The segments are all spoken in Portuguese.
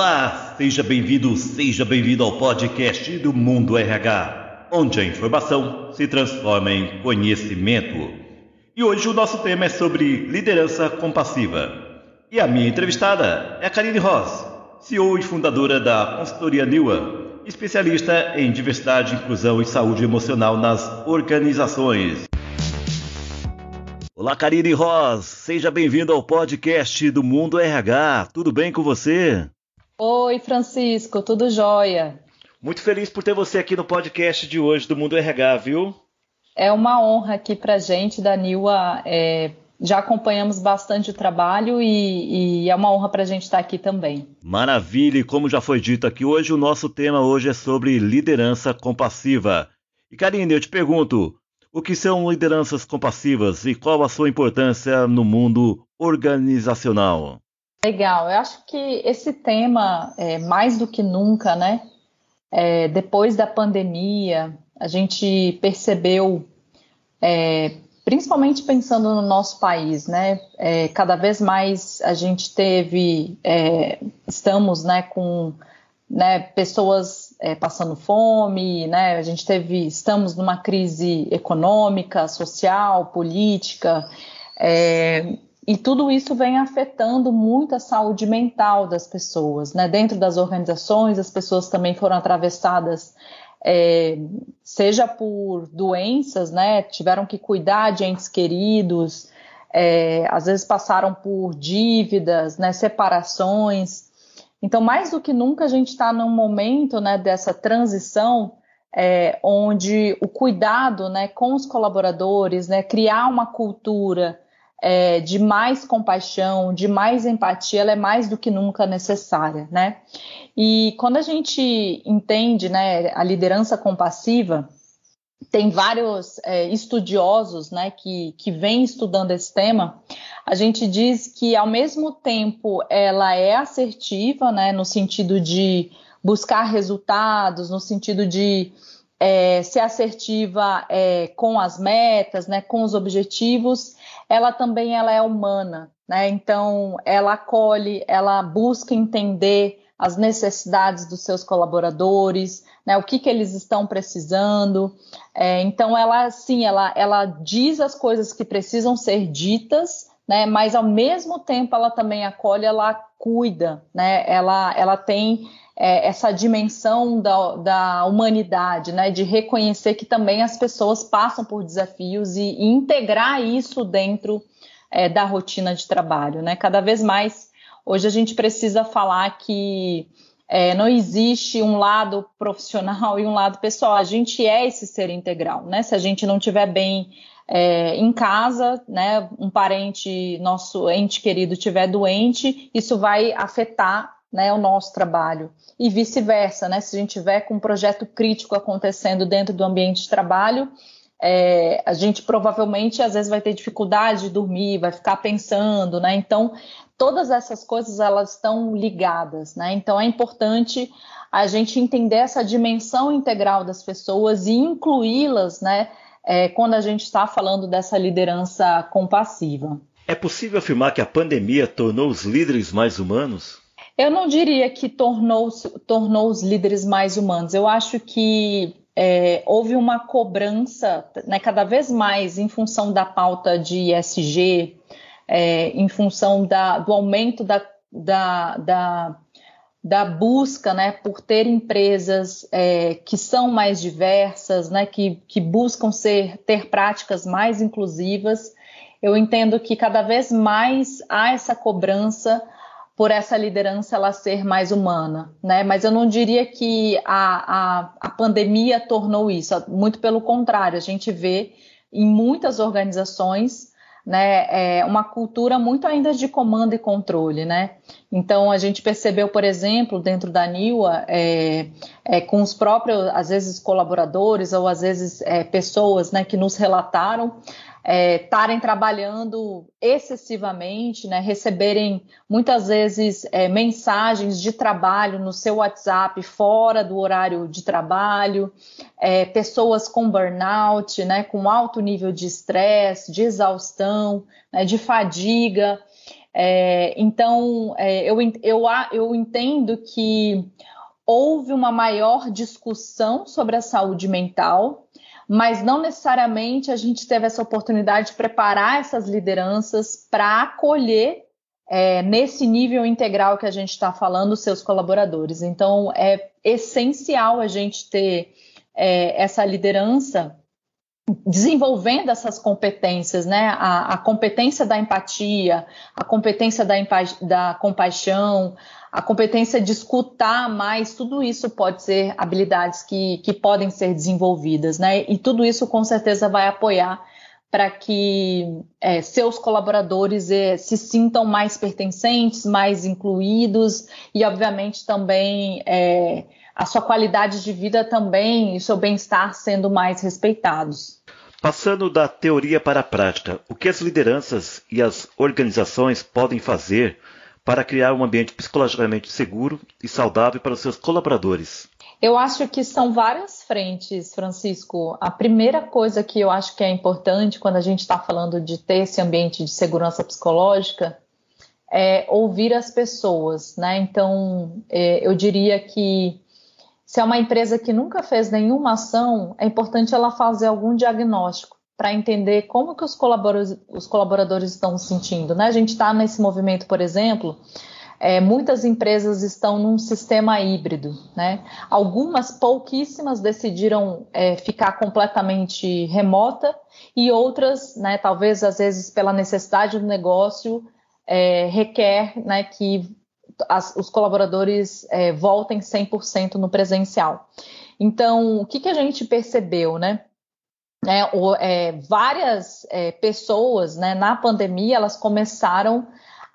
Olá, seja bem-vindo, seja bem-vindo ao podcast do Mundo RH, onde a informação se transforma em conhecimento. E hoje o nosso tema é sobre liderança compassiva. E a minha entrevistada é a Karine Ross, CEO e fundadora da consultoria Niwa, especialista em diversidade, inclusão e saúde emocional nas organizações. Olá, Karine Ross, seja bem-vindo ao podcast do Mundo RH. Tudo bem com você? Oi, Francisco, tudo jóia? Muito feliz por ter você aqui no podcast de hoje do Mundo RH, viu? É uma honra aqui para gente, da Nilwa. É, já acompanhamos bastante o trabalho e, e é uma honra para a gente estar aqui também. Maravilha! E como já foi dito aqui hoje, o nosso tema hoje é sobre liderança compassiva. E Karine, eu te pergunto, o que são lideranças compassivas e qual a sua importância no mundo organizacional? Legal, eu acho que esse tema, é, mais do que nunca, né? É, depois da pandemia, a gente percebeu, é, principalmente pensando no nosso país, né? É, cada vez mais a gente teve, é, estamos, né, com né, pessoas é, passando fome, né? A gente teve, estamos numa crise econômica, social, política. É, e tudo isso vem afetando muito a saúde mental das pessoas, né? Dentro das organizações, as pessoas também foram atravessadas, é, seja por doenças, né? Tiveram que cuidar de entes queridos, é, às vezes passaram por dívidas, né? Separações. Então, mais do que nunca, a gente está num momento, né? Dessa transição. É, onde o cuidado né, com os colaboradores, né, criar uma cultura é, de mais compaixão, de mais empatia, ela é mais do que nunca necessária, né? E quando a gente entende, né, a liderança compassiva, tem vários é, estudiosos, né, que, que vêm estudando esse tema. A gente diz que, ao mesmo tempo, ela é assertiva, né, no sentido de buscar resultados, no sentido de é, ser assertiva é, com as metas, né, com os objetivos, ela também ela é humana, né? Então ela acolhe, ela busca entender as necessidades dos seus colaboradores, né? O que, que eles estão precisando. É, então ela sim, ela, ela diz as coisas que precisam ser ditas, né? Mas ao mesmo tempo ela também acolhe, ela cuida, né? Ela, ela tem é, essa dimensão da, da, humanidade, né, de reconhecer que também as pessoas passam por desafios e, e integrar isso dentro é, da rotina de trabalho, né? Cada vez mais hoje a gente precisa falar que é, não existe um lado profissional e um lado pessoal. A gente é esse ser integral, né? Se a gente não estiver bem é, em casa, né, um parente, nosso ente querido estiver doente, isso vai afetar né, o nosso trabalho. E vice-versa, né? Se a gente tiver com um projeto crítico acontecendo dentro do ambiente de trabalho, é, a gente provavelmente às vezes vai ter dificuldade de dormir, vai ficar pensando, né? Então, todas essas coisas elas estão ligadas, né? Então é importante a gente entender essa dimensão integral das pessoas e incluí-las, né? É, quando a gente está falando dessa liderança compassiva. É possível afirmar que a pandemia tornou os líderes mais humanos? Eu não diria que tornou, tornou os líderes mais humanos. Eu acho que é, houve uma cobrança, né, cada vez mais em função da pauta de ESG, é, em função da, do aumento da, da, da, da, busca né, por ter empresas é, que são mais diversas, né, que, que buscam ser, ter práticas mais inclusivas. Eu entendo que cada vez mais há essa cobrança por essa liderança ela ser mais humana, né? Mas eu não diria que a, a, a pandemia tornou isso, muito pelo contrário, a gente vê em muitas organizações né, é uma cultura muito ainda de comando e controle, né? Então a gente percebeu, por exemplo, dentro da NIWA, é, é, com os próprios, às vezes colaboradores ou às vezes é, pessoas, né, que nos relataram estarem é, trabalhando excessivamente, né, receberem muitas vezes é, mensagens de trabalho no seu WhatsApp fora do horário de trabalho, é, pessoas com burnout, né, com alto nível de estresse, de exaustão, né, de fadiga. É, então, é, eu, eu, eu entendo que houve uma maior discussão sobre a saúde mental, mas não necessariamente a gente teve essa oportunidade de preparar essas lideranças para acolher é, nesse nível integral que a gente está falando seus colaboradores. Então, é essencial a gente ter é, essa liderança desenvolvendo essas competências, né? A, a, competência da empatia, a competência da, da compaixão, a competência de escutar mais, tudo isso pode ser habilidades que, que podem ser desenvolvidas, né? E tudo isso com certeza vai apoiar para que é, seus colaboradores é, se sintam mais pertencentes, mais incluídos e, obviamente, também é, a sua qualidade de vida também e seu bem-estar sendo mais respeitados. Passando da teoria para a prática, o que as lideranças e as organizações podem fazer para criar um ambiente psicologicamente seguro e saudável para os seus colaboradores? Eu acho que são várias frentes, Francisco. A primeira coisa que eu acho que é importante quando a gente está falando de ter esse ambiente de segurança psicológica é ouvir as pessoas, né? Então, é, eu diria que se é uma empresa que nunca fez nenhuma ação, é importante ela fazer algum diagnóstico para entender como que os colaboradores, os colaboradores estão se sentindo. Né? A gente está nesse movimento, por exemplo, é, muitas empresas estão num sistema híbrido. Né? Algumas, pouquíssimas, decidiram é, ficar completamente remota e outras, né, talvez às vezes pela necessidade do negócio, é, requer né, que as, os colaboradores é, voltem 100% no presencial. Então, o que, que a gente percebeu, né? É, o, é, várias é, pessoas né, na pandemia elas começaram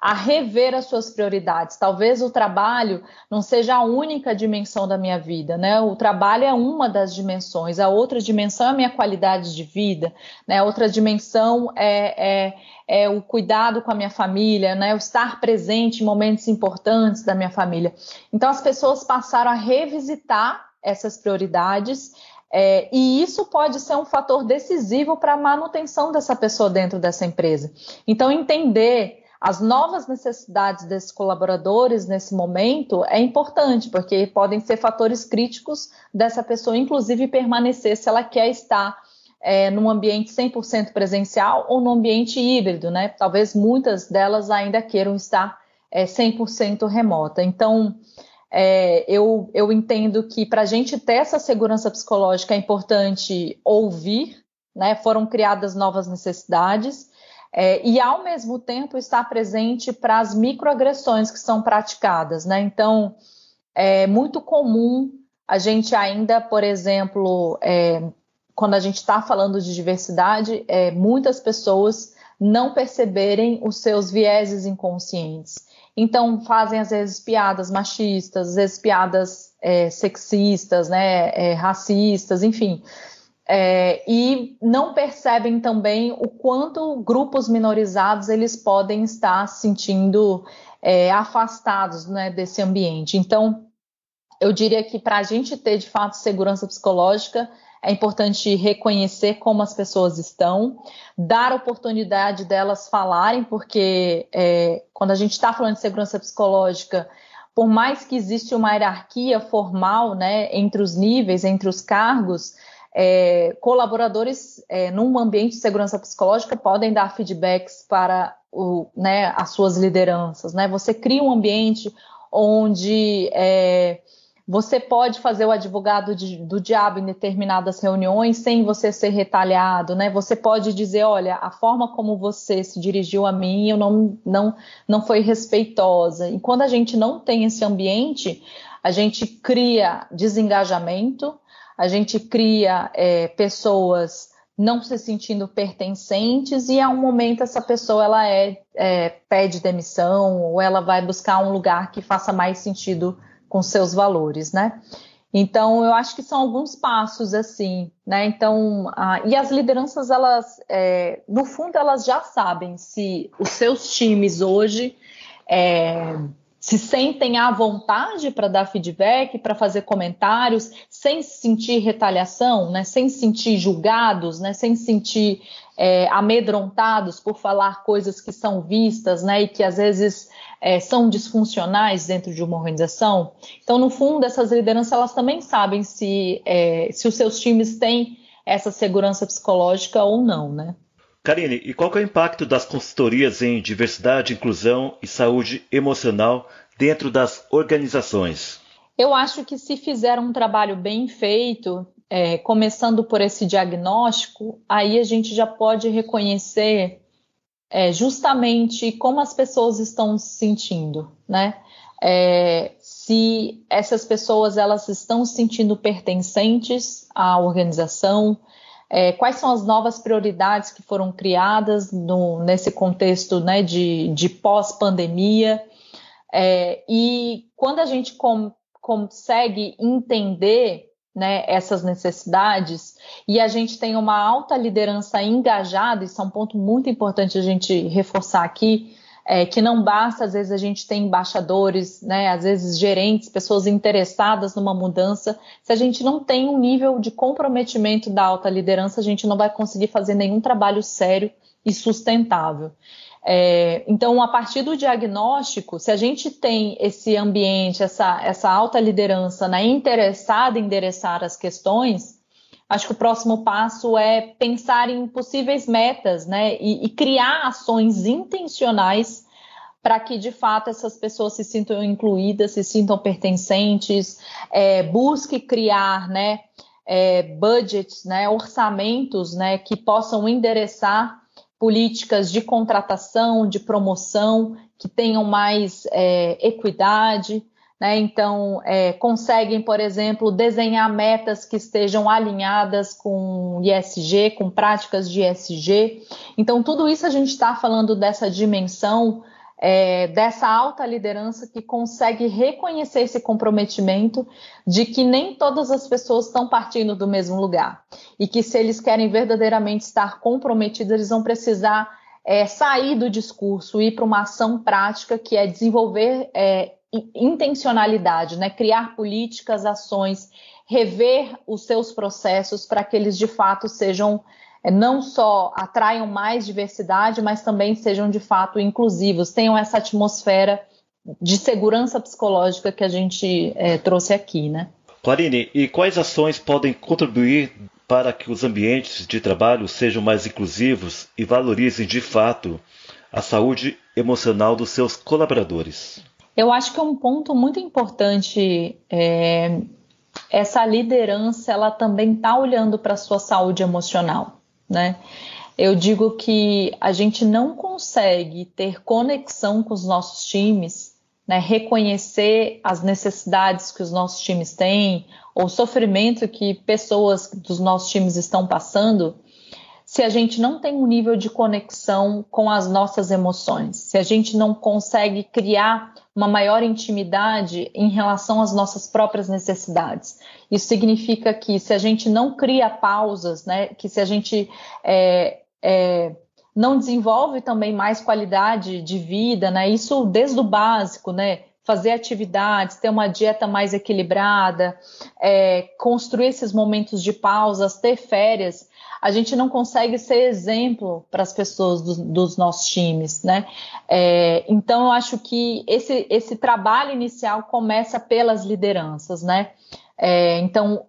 a rever as suas prioridades. Talvez o trabalho não seja a única dimensão da minha vida, né? O trabalho é uma das dimensões, a outra dimensão é a minha qualidade de vida, né? A outra dimensão é, é, é o cuidado com a minha família, né? O estar presente em momentos importantes da minha família. Então as pessoas passaram a revisitar essas prioridades é, e isso pode ser um fator decisivo para a manutenção dessa pessoa dentro dessa empresa. Então, entender as novas necessidades desses colaboradores nesse momento é importante, porque podem ser fatores críticos dessa pessoa, inclusive permanecer se ela quer estar é, num ambiente 100% presencial ou num ambiente híbrido, né? Talvez muitas delas ainda queiram estar é, 100% remota. Então, é, eu, eu entendo que para a gente ter essa segurança psicológica é importante ouvir, né? Foram criadas novas necessidades é, e, ao mesmo tempo, estar presente para as microagressões que são praticadas. Né? Então, é muito comum a gente ainda, por exemplo, é, quando a gente está falando de diversidade, é, muitas pessoas não perceberem os seus vieses inconscientes. Então, fazem às vezes piadas machistas, às vezes piadas é, sexistas, né, é, racistas, enfim é, e não percebem também o quanto grupos minorizados eles podem estar sentindo é, afastados né, desse ambiente. Então, eu diria que para a gente ter de fato segurança psicológica, é importante reconhecer como as pessoas estão, dar oportunidade delas falarem, porque é, quando a gente está falando de segurança psicológica, por mais que exista uma hierarquia formal né, entre os níveis, entre os cargos, é, colaboradores é, num ambiente de segurança psicológica podem dar feedbacks para o, né, as suas lideranças. Né? Você cria um ambiente onde é, você pode fazer o advogado de, do diabo em determinadas reuniões sem você ser retalhado, né? Você pode dizer, olha, a forma como você se dirigiu a mim, eu não, não, não foi respeitosa. E quando a gente não tem esse ambiente, a gente cria desengajamento, a gente cria é, pessoas não se sentindo pertencentes e a um momento essa pessoa ela é, é, pede demissão ou ela vai buscar um lugar que faça mais sentido com seus valores, né? Então eu acho que são alguns passos assim, né? Então a, e as lideranças elas, é, no fundo elas já sabem se os seus times hoje é, se sentem à vontade para dar feedback, para fazer comentários, sem sentir retaliação, né, sem sentir julgados, né, sem sentir é, amedrontados por falar coisas que são vistas né, e que às vezes é, são disfuncionais dentro de uma organização. Então, no fundo, essas lideranças elas também sabem se, é, se os seus times têm essa segurança psicológica ou não, né? Karine, e qual é o impacto das consultorias em diversidade, inclusão e saúde emocional dentro das organizações? Eu acho que se fizer um trabalho bem feito, é, começando por esse diagnóstico, aí a gente já pode reconhecer é, justamente como as pessoas estão se sentindo, né? É, se essas pessoas elas estão se sentindo pertencentes à organização, é, quais são as novas prioridades que foram criadas no, nesse contexto né, de, de pós-pandemia. É, e quando a gente com, consegue entender né, essas necessidades e a gente tem uma alta liderança engajada, isso é um ponto muito importante a gente reforçar aqui, é, que não basta, às vezes a gente tem embaixadores, né, às vezes gerentes, pessoas interessadas numa mudança. Se a gente não tem um nível de comprometimento da alta liderança, a gente não vai conseguir fazer nenhum trabalho sério e sustentável. É, então, a partir do diagnóstico, se a gente tem esse ambiente, essa, essa alta liderança né, interessada em endereçar as questões, acho que o próximo passo é pensar em possíveis metas, né? E, e criar ações intencionais para que de fato essas pessoas se sintam incluídas, se sintam pertencentes, é, busque criar, né? É, budgets, né, orçamentos, né, que possam endereçar políticas de contratação, de promoção, que tenham mais é, equidade, né? Então, é, conseguem, por exemplo, desenhar metas que estejam alinhadas com ISG, com práticas de ISG. Então, tudo isso a gente está falando dessa dimensão, é, dessa alta liderança que consegue reconhecer esse comprometimento de que nem todas as pessoas estão partindo do mesmo lugar. E que se eles querem verdadeiramente estar comprometidos, eles vão precisar é, sair do discurso, ir para uma ação prática que é desenvolver é, intencionalidade, né? criar políticas, ações, rever os seus processos para que eles de fato sejam é, não só atraiam mais diversidade, mas também sejam de fato inclusivos, tenham essa atmosfera de segurança psicológica que a gente é, trouxe aqui, né? Clarine, e quais ações podem contribuir para que os ambientes de trabalho sejam mais inclusivos e valorizem de fato a saúde emocional dos seus colaboradores? Eu acho que é um ponto muito importante. É, essa liderança, ela também está olhando para a sua saúde emocional, né? Eu digo que a gente não consegue ter conexão com os nossos times, né, reconhecer as necessidades que os nossos times têm, ou o sofrimento que pessoas dos nossos times estão passando, se a gente não tem um nível de conexão com as nossas emoções, se a gente não consegue criar uma maior intimidade em relação às nossas próprias necessidades. Isso significa que se a gente não cria pausas, né, que se a gente é, é, não desenvolve também mais qualidade de vida, né, isso desde o básico, né, fazer atividades, ter uma dieta mais equilibrada, é, construir esses momentos de pausas, ter férias, a gente não consegue ser exemplo para as pessoas do, dos nossos times, né? É, então, eu acho que esse, esse trabalho inicial começa pelas lideranças, né? É, então,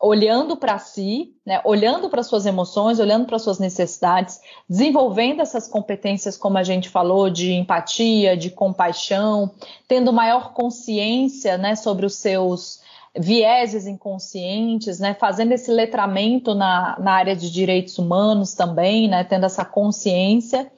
olhando para si, né, olhando para suas emoções, olhando para suas necessidades, desenvolvendo essas competências, como a gente falou, de empatia, de compaixão, tendo maior consciência né, sobre os seus vieses inconscientes, né, fazendo esse letramento na, na área de direitos humanos também, né, tendo essa consciência,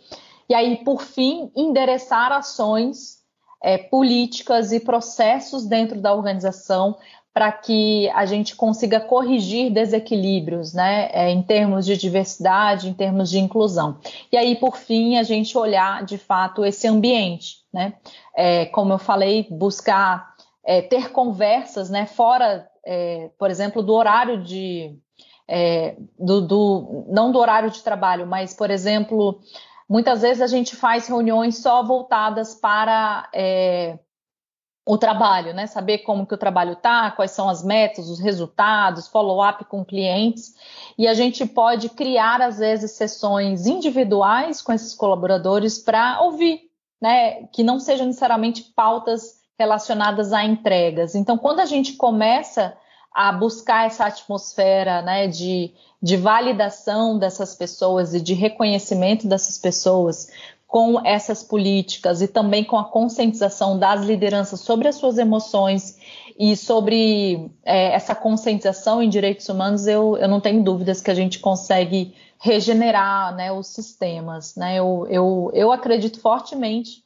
e aí, por fim, endereçar ações é, políticas e processos dentro da organização para que a gente consiga corrigir desequilíbrios, né, é, em termos de diversidade, em termos de inclusão. E aí, por fim, a gente olhar de fato esse ambiente, né, é, como eu falei, buscar é, ter conversas, né, fora, é, por exemplo, do horário de, é, do, do, não do horário de trabalho, mas, por exemplo, muitas vezes a gente faz reuniões só voltadas para é, o trabalho, né? Saber como que o trabalho tá, quais são as metas, os resultados, follow-up com clientes. E a gente pode criar, às vezes, sessões individuais com esses colaboradores para ouvir, né? Que não sejam necessariamente pautas relacionadas a entregas. Então, quando a gente começa a buscar essa atmosfera né, de, de validação dessas pessoas e de reconhecimento dessas pessoas, com essas políticas e também com a conscientização das lideranças sobre as suas emoções e sobre é, essa conscientização em direitos humanos, eu, eu não tenho dúvidas que a gente consegue regenerar né, os sistemas. Né? Eu, eu, eu acredito fortemente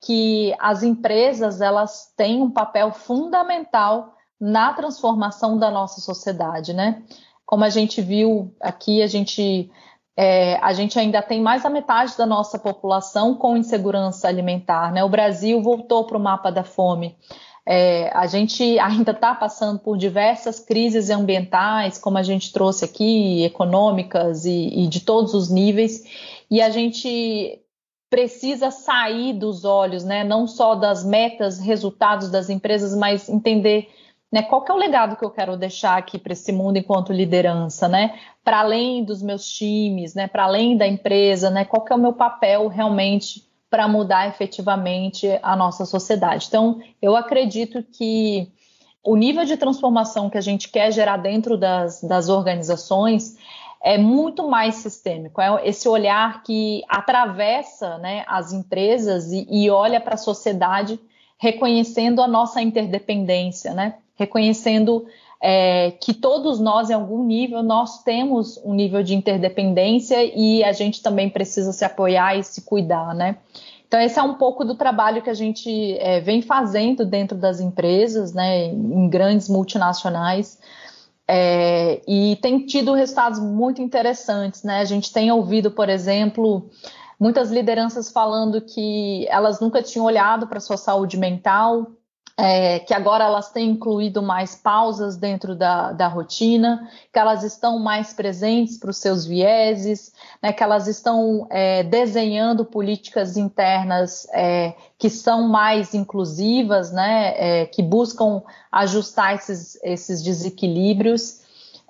que as empresas elas têm um papel fundamental na transformação da nossa sociedade, né? Como a gente viu aqui, a gente é, a gente ainda tem mais da metade da nossa população com insegurança alimentar. Né? O Brasil voltou para o mapa da fome. É, a gente ainda está passando por diversas crises ambientais, como a gente trouxe aqui, econômicas e, e de todos os níveis, e a gente precisa sair dos olhos, né, não só das metas, resultados das empresas, mas entender né, qual que é o legado que eu quero deixar aqui para esse mundo enquanto liderança, né? Para além dos meus times, né? Para além da empresa, né? Qual que é o meu papel realmente para mudar efetivamente a nossa sociedade? Então, eu acredito que o nível de transformação que a gente quer gerar dentro das, das organizações é muito mais sistêmico. É esse olhar que atravessa né, as empresas e, e olha para a sociedade reconhecendo a nossa interdependência, né? Reconhecendo é, que todos nós, em algum nível, nós temos um nível de interdependência e a gente também precisa se apoiar e se cuidar, né? Então, esse é um pouco do trabalho que a gente é, vem fazendo dentro das empresas, né, em grandes multinacionais, é, e tem tido resultados muito interessantes, né? A gente tem ouvido, por exemplo, muitas lideranças falando que elas nunca tinham olhado para a sua saúde mental, é, que agora elas têm incluído mais pausas dentro da, da rotina, que elas estão mais presentes para os seus vieses, né, que elas estão é, desenhando políticas internas é, que são mais inclusivas, né, é, que buscam ajustar esses, esses desequilíbrios.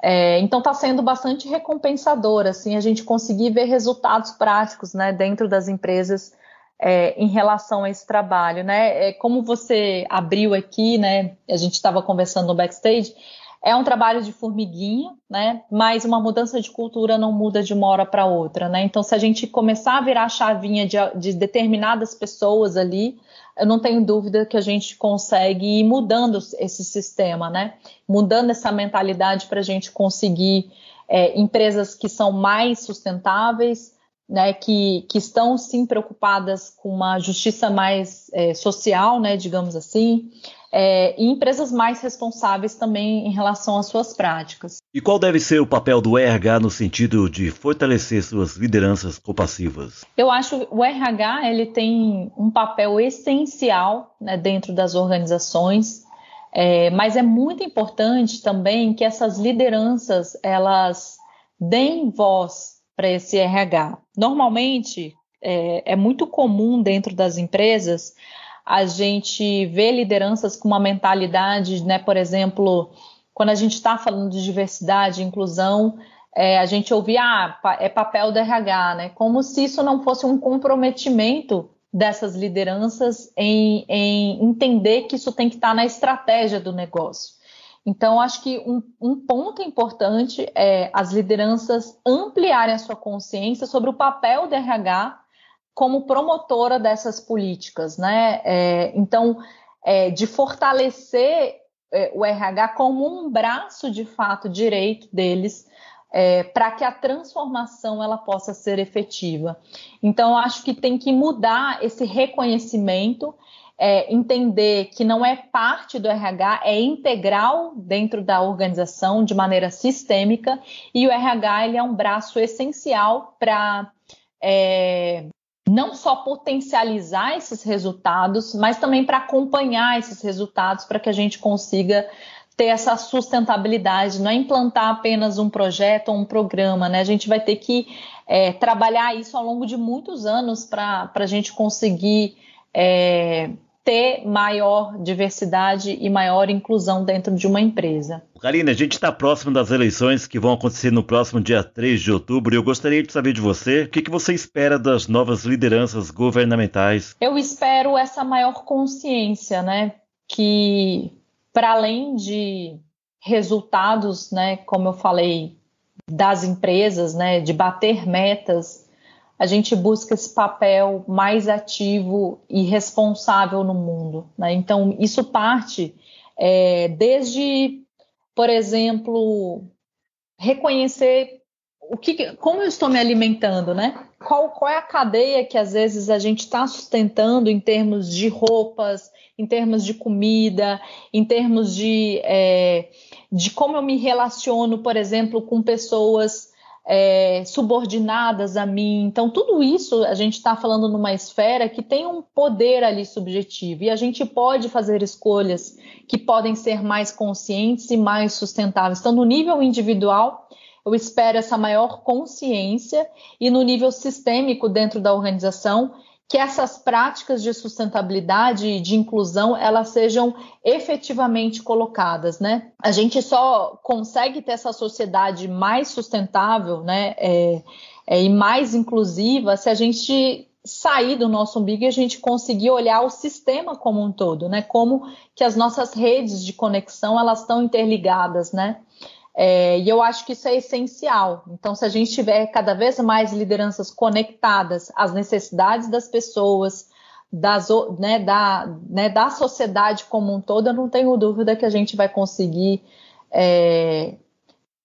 É, então está sendo bastante recompensador assim a gente conseguir ver resultados práticos né, dentro das empresas é, em relação a esse trabalho, né? É, como você abriu aqui, né? A gente estava conversando no backstage. É um trabalho de formiguinha, né? Mas uma mudança de cultura não muda de uma hora para outra, né? Então, se a gente começar a virar a chavinha de, de determinadas pessoas ali, eu não tenho dúvida que a gente consegue ir mudando esse sistema, né? Mudando essa mentalidade para a gente conseguir é, empresas que são mais sustentáveis, né, que, que estão sim preocupadas com uma justiça mais é, social, né, digamos assim, é, e empresas mais responsáveis também em relação às suas práticas. E qual deve ser o papel do RH no sentido de fortalecer suas lideranças compassivas? Eu acho que o RH ele tem um papel essencial né, dentro das organizações, é, mas é muito importante também que essas lideranças elas deem voz para esse RH. Normalmente, é, é, muito comum dentro das empresas a gente ver lideranças com uma mentalidade, né, por exemplo, quando a gente está falando de diversidade e inclusão, é, a gente ouvir, ah, é papel do RH, né, como se isso não fosse um comprometimento dessas lideranças em, em entender que isso tem que estar tá na estratégia do negócio. Então, acho que um, um, ponto importante é as lideranças ampliarem a sua consciência sobre o papel do RH como promotora dessas políticas, né? É, então, é, de fortalecer é, o RH como um braço de fato direito deles é, para que a transformação ela possa ser efetiva. Então, acho que tem que mudar esse reconhecimento é, entender que não é parte do RH, é integral dentro da organização de maneira sistêmica e o RH ele é um braço essencial para é, não só potencializar esses resultados, mas também para acompanhar esses resultados para que a gente consiga ter essa sustentabilidade, não é implantar apenas um projeto ou um programa, né? A gente vai ter que é, trabalhar isso ao longo de muitos anos para a gente conseguir é, ter maior diversidade e maior inclusão dentro de uma empresa. Karine, a gente está próximo das eleições que vão acontecer no próximo dia 3 de outubro e eu gostaria de saber de você o que, que você espera das novas lideranças governamentais. Eu espero essa maior consciência, né? Que para além de resultados, né, como eu falei, das empresas, né, de bater metas, a gente busca esse papel mais ativo e responsável no mundo. Né? Então, isso parte é, desde, por exemplo, reconhecer o que, como eu estou me alimentando, né? Qual, qual é a cadeia que às vezes a gente está sustentando em termos de roupas, em termos de comida, em termos de, é, de como eu me relaciono, por exemplo, com pessoas é, subordinadas a mim. Então, tudo isso a gente está falando numa esfera que tem um poder ali subjetivo e a gente pode fazer escolhas que podem ser mais conscientes e mais sustentáveis. Então, no nível individual, eu espero essa maior consciência e no nível sistêmico dentro da organização que essas práticas de sustentabilidade e de inclusão elas sejam efetivamente colocadas, né? A gente só consegue ter essa sociedade mais sustentável, né, é, é, e mais inclusiva se a gente sair do nosso umbigo e a gente conseguir olhar o sistema como um todo, né? Como que as nossas redes de conexão elas estão interligadas, né? É, e eu acho que isso é essencial. Então, se a gente tiver cada vez mais lideranças conectadas às necessidades das pessoas, das, né, da, né, da sociedade como um todo, eu não tenho dúvida que a gente vai conseguir é,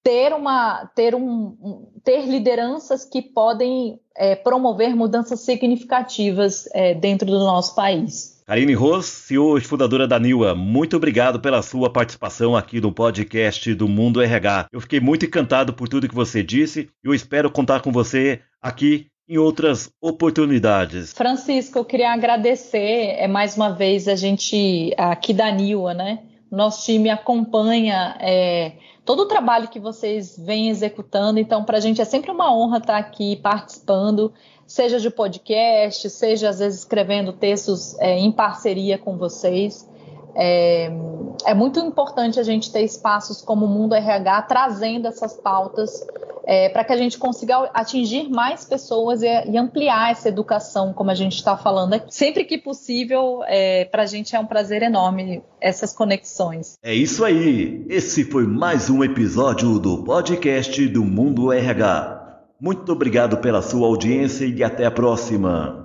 ter uma ter um ter lideranças que podem é, promover mudanças significativas é, dentro do nosso país. Karine Ros, CEO e fundadora da NIWA, muito obrigado pela sua participação aqui no podcast do Mundo RH. Eu fiquei muito encantado por tudo que você disse e eu espero contar com você aqui em outras oportunidades. Francisco, eu queria agradecer é, mais uma vez a gente aqui da NIWA, né? Nosso time acompanha é, todo o trabalho que vocês vêm executando, então para a gente é sempre uma honra estar aqui participando seja de podcast, seja às vezes escrevendo textos é, em parceria com vocês. É, é, muito importante a gente ter espaços como o Mundo RH trazendo essas pautas é, para que a gente consiga atingir mais pessoas e, e ampliar essa educação, como a gente está falando aqui. Sempre que possível, é, para a gente é um prazer enorme essas conexões. É isso aí. Esse foi mais um episódio do podcast do Mundo RH. Muito obrigado pela sua audiência e até a próxima.